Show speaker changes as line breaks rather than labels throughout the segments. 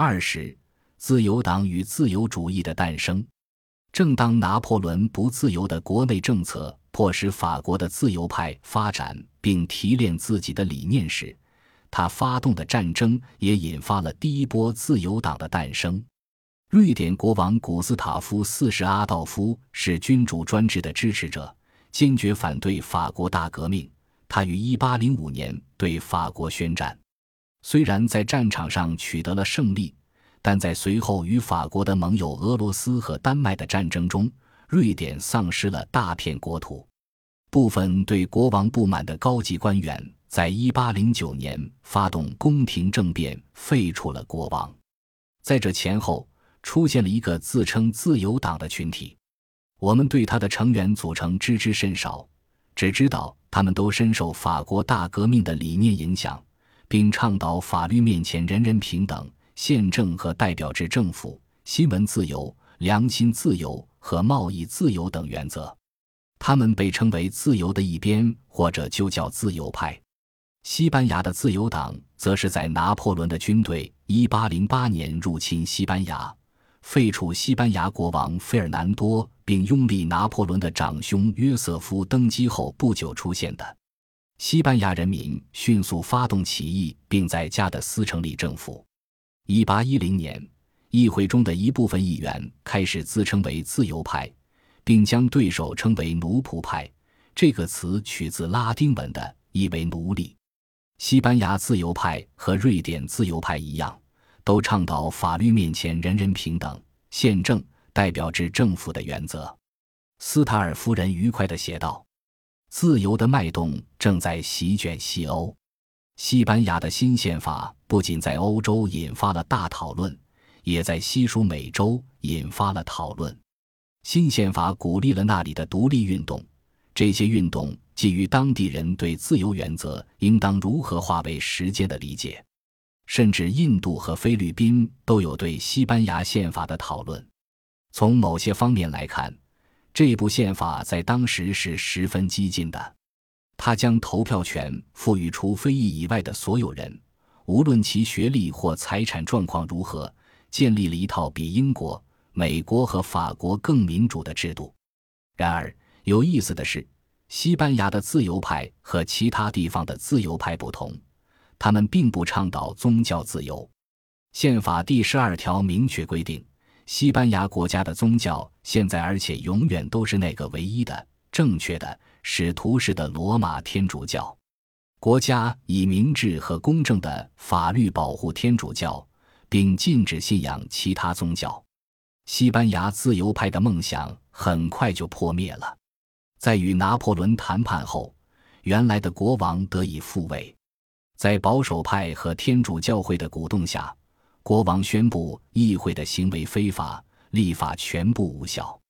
二十，自由党与自由主义的诞生。正当拿破仑不自由的国内政策迫使法国的自由派发展并提炼自己的理念时，他发动的战争也引发了第一波自由党的诞生。瑞典国王古斯塔夫四世阿道夫是君主专制的支持者，坚决反对法国大革命。他于1805年对法国宣战，虽然在战场上取得了胜利，但在随后与法国的盟友俄罗斯和丹麦的战争中，瑞典丧失了大片国土。部分对国王不满的高级官员在1809年发动宫廷政变，废除了国王。在这前后，出现了一个自称自由党的群体，我们对他的成员组成知之甚少，只知道他们都深受法国大革命的理念影响，并倡导法律面前人人平等、宪政和代表制政府、新闻自由、良心自由和贸易自由等原则。他们被称为自由的一边，或者就叫自由派。西班牙的自由党则是在拿破仑的军队1808年入侵西班牙。废除西班牙国王费尔南多，并拥立拿破仑的长兄约瑟夫登基后不久出现的。西班牙人民迅速发动起义，并在加的斯成立政府。一八一零年，议会中的一部分议员开始自称为自由派，并将对手称为奴仆派。这个词取自拉丁文的，意为奴隶。西班牙自由派和瑞典自由派一样。都倡导法律面前人人平等、宪政代表制政府的原则。斯塔尔夫人愉快地写道：“自由的脉动正在席卷西欧。西班牙的新宪法不仅在欧洲引发了大讨论，也在西属美洲引发了讨论。新宪法鼓励了那里的独立运动，这些运动基于当地人对自由原则应当如何化为实践的理解。”甚至印度和菲律宾都有对西班牙宪法的讨论。从某些方面来看，这部宪法在当时是十分激进的。它将投票权赋予除非裔以外的所有人，无论其学历或财产状况如何，建立了一套比英国、美国和法国更民主的制度。然而，有意思的是，西班牙的自由派和其他地方的自由派不同。他们并不倡导宗教自由。宪法第十二条明确规定，西班牙国家的宗教现在而且永远都是那个唯一的、正确的、使徒式的罗马天主教。国家以明智和公正的法律保护天主教，并禁止信仰其他宗教。西班牙自由派的梦想很快就破灭了。在与拿破仑谈判后，原来的国王得以复位。在保守派和天主教会的鼓动下，国王宣布议会的行为非法，立法全部无效。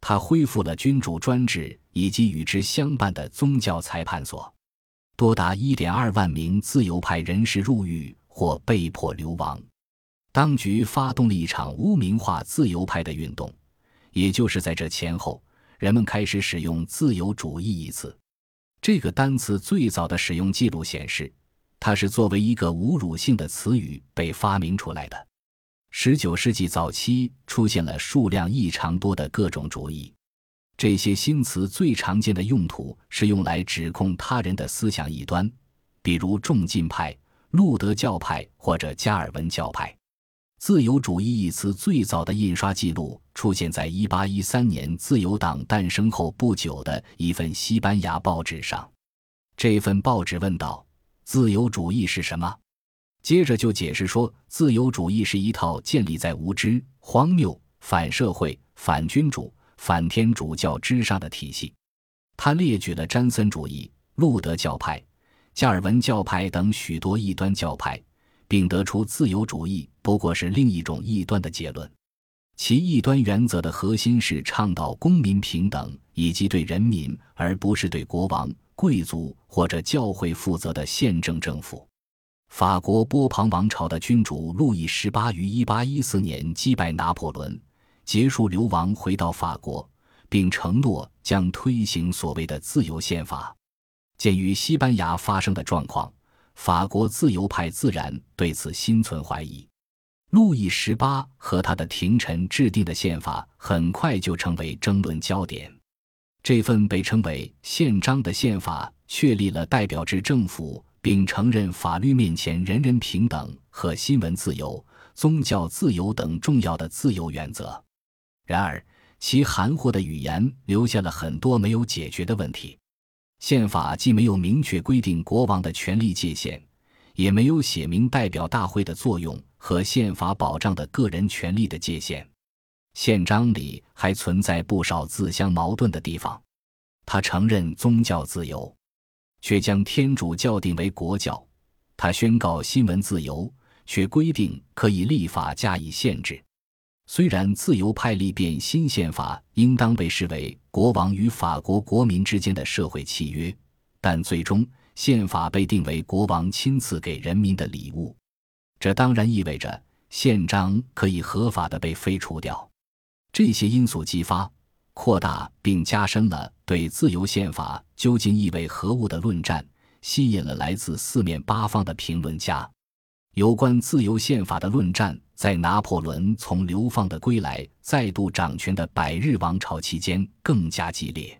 他恢复了君主专制以及与之相伴的宗教裁判所。多达1.2万名自由派人士入狱或被迫流亡。当局发动了一场污名化自由派的运动。也就是在这前后，人们开始使用“自由主义”一词。这个单词最早的使用记录显示。它是作为一个侮辱性的词语被发明出来的。十九世纪早期出现了数量异常多的各种主义，这些新词最常见的用途是用来指控他人的思想异端，比如重进派、路德教派或者加尔文教派。自由主义一词最早的印刷记录出现在一八一三年自由党诞生后不久的一份西班牙报纸上。这份报纸问道。自由主义是什么？接着就解释说，自由主义是一套建立在无知、荒谬、反社会、反君主、反天主教之上的体系。他列举了詹森主义、路德教派、加尔文教派等许多异端教派，并得出自由主义不过是另一种异端的结论。其异端原则的核心是倡导公民平等，以及对人民而不是对国王。贵族或者教会负责的宪政政府，法国波旁王朝的君主路易十八于一八一四年击败拿破仑，结束流亡，回到法国，并承诺将推行所谓的自由宪法。鉴于西班牙发生的状况，法国自由派自然对此心存怀疑。路易十八和他的廷臣制定的宪法很快就成为争论焦点。这份被称为宪章的宪法确立了代表制政府，并承认法律面前人人平等和新闻自由、宗教自由等重要的自由原则。然而，其含糊的语言留下了很多没有解决的问题。宪法既没有明确规定国王的权力界限，也没有写明代表大会的作用和宪法保障的个人权利的界限。宪章里还存在不少自相矛盾的地方。他承认宗教自由，却将天主教定为国教；他宣告新闻自由，却规定可以立法加以限制。虽然自由派立辩新宪法应当被视为国王与法国国民之间的社会契约，但最终宪法被定为国王亲自给人民的礼物。这当然意味着宪章可以合法的被废除掉。这些因素激发、扩大并加深了对自由宪法究竟意味何物的论战，吸引了来自四面八方的评论家。有关自由宪法的论战，在拿破仑从流放的归来、再度掌权的百日王朝期间更加激烈。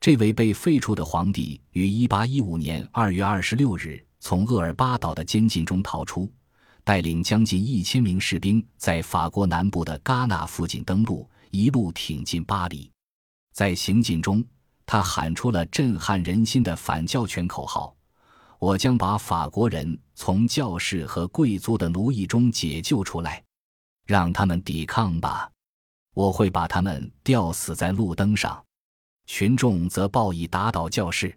这位被废黜的皇帝于1815年2月26日从厄尔巴岛的监禁中逃出，带领将近一千名士兵在法国南部的戛纳附近登陆，一路挺进巴黎。在行进中，他喊出了震撼人心的反教权口号。我将把法国人从教士和贵族的奴役中解救出来，让他们抵抗吧！我会把他们吊死在路灯上，群众则报以打倒教士、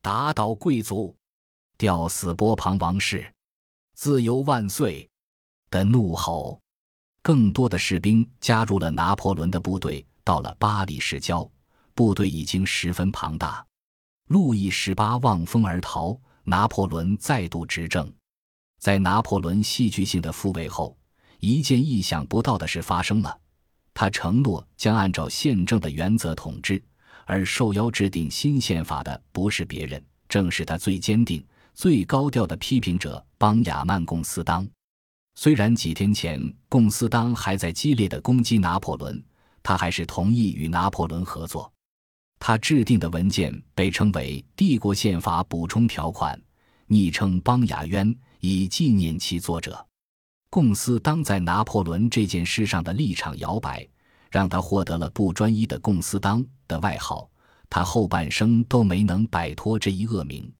打倒贵族、吊死波旁王室、自由万岁的怒吼。更多的士兵加入了拿破仑的部队，到了巴黎市郊，部队已经十分庞大。路易十八望风而逃。拿破仑再度执政，在拿破仑戏剧性的复位后，一件意想不到的事发生了。他承诺将按照宪政的原则统治，而受邀制定新宪法的不是别人，正是他最坚定、最高调的批评者邦雅曼·贡斯当。虽然几天前贡斯当还在激烈的攻击拿破仑，他还是同意与拿破仑合作。他制定的文件被称为《帝国宪法补充条款》，昵称邦雅渊，以纪念其作者。贡斯当在拿破仑这件事上的立场摇摆，让他获得了“不专一的贡斯当”的外号。他后半生都没能摆脱这一恶名。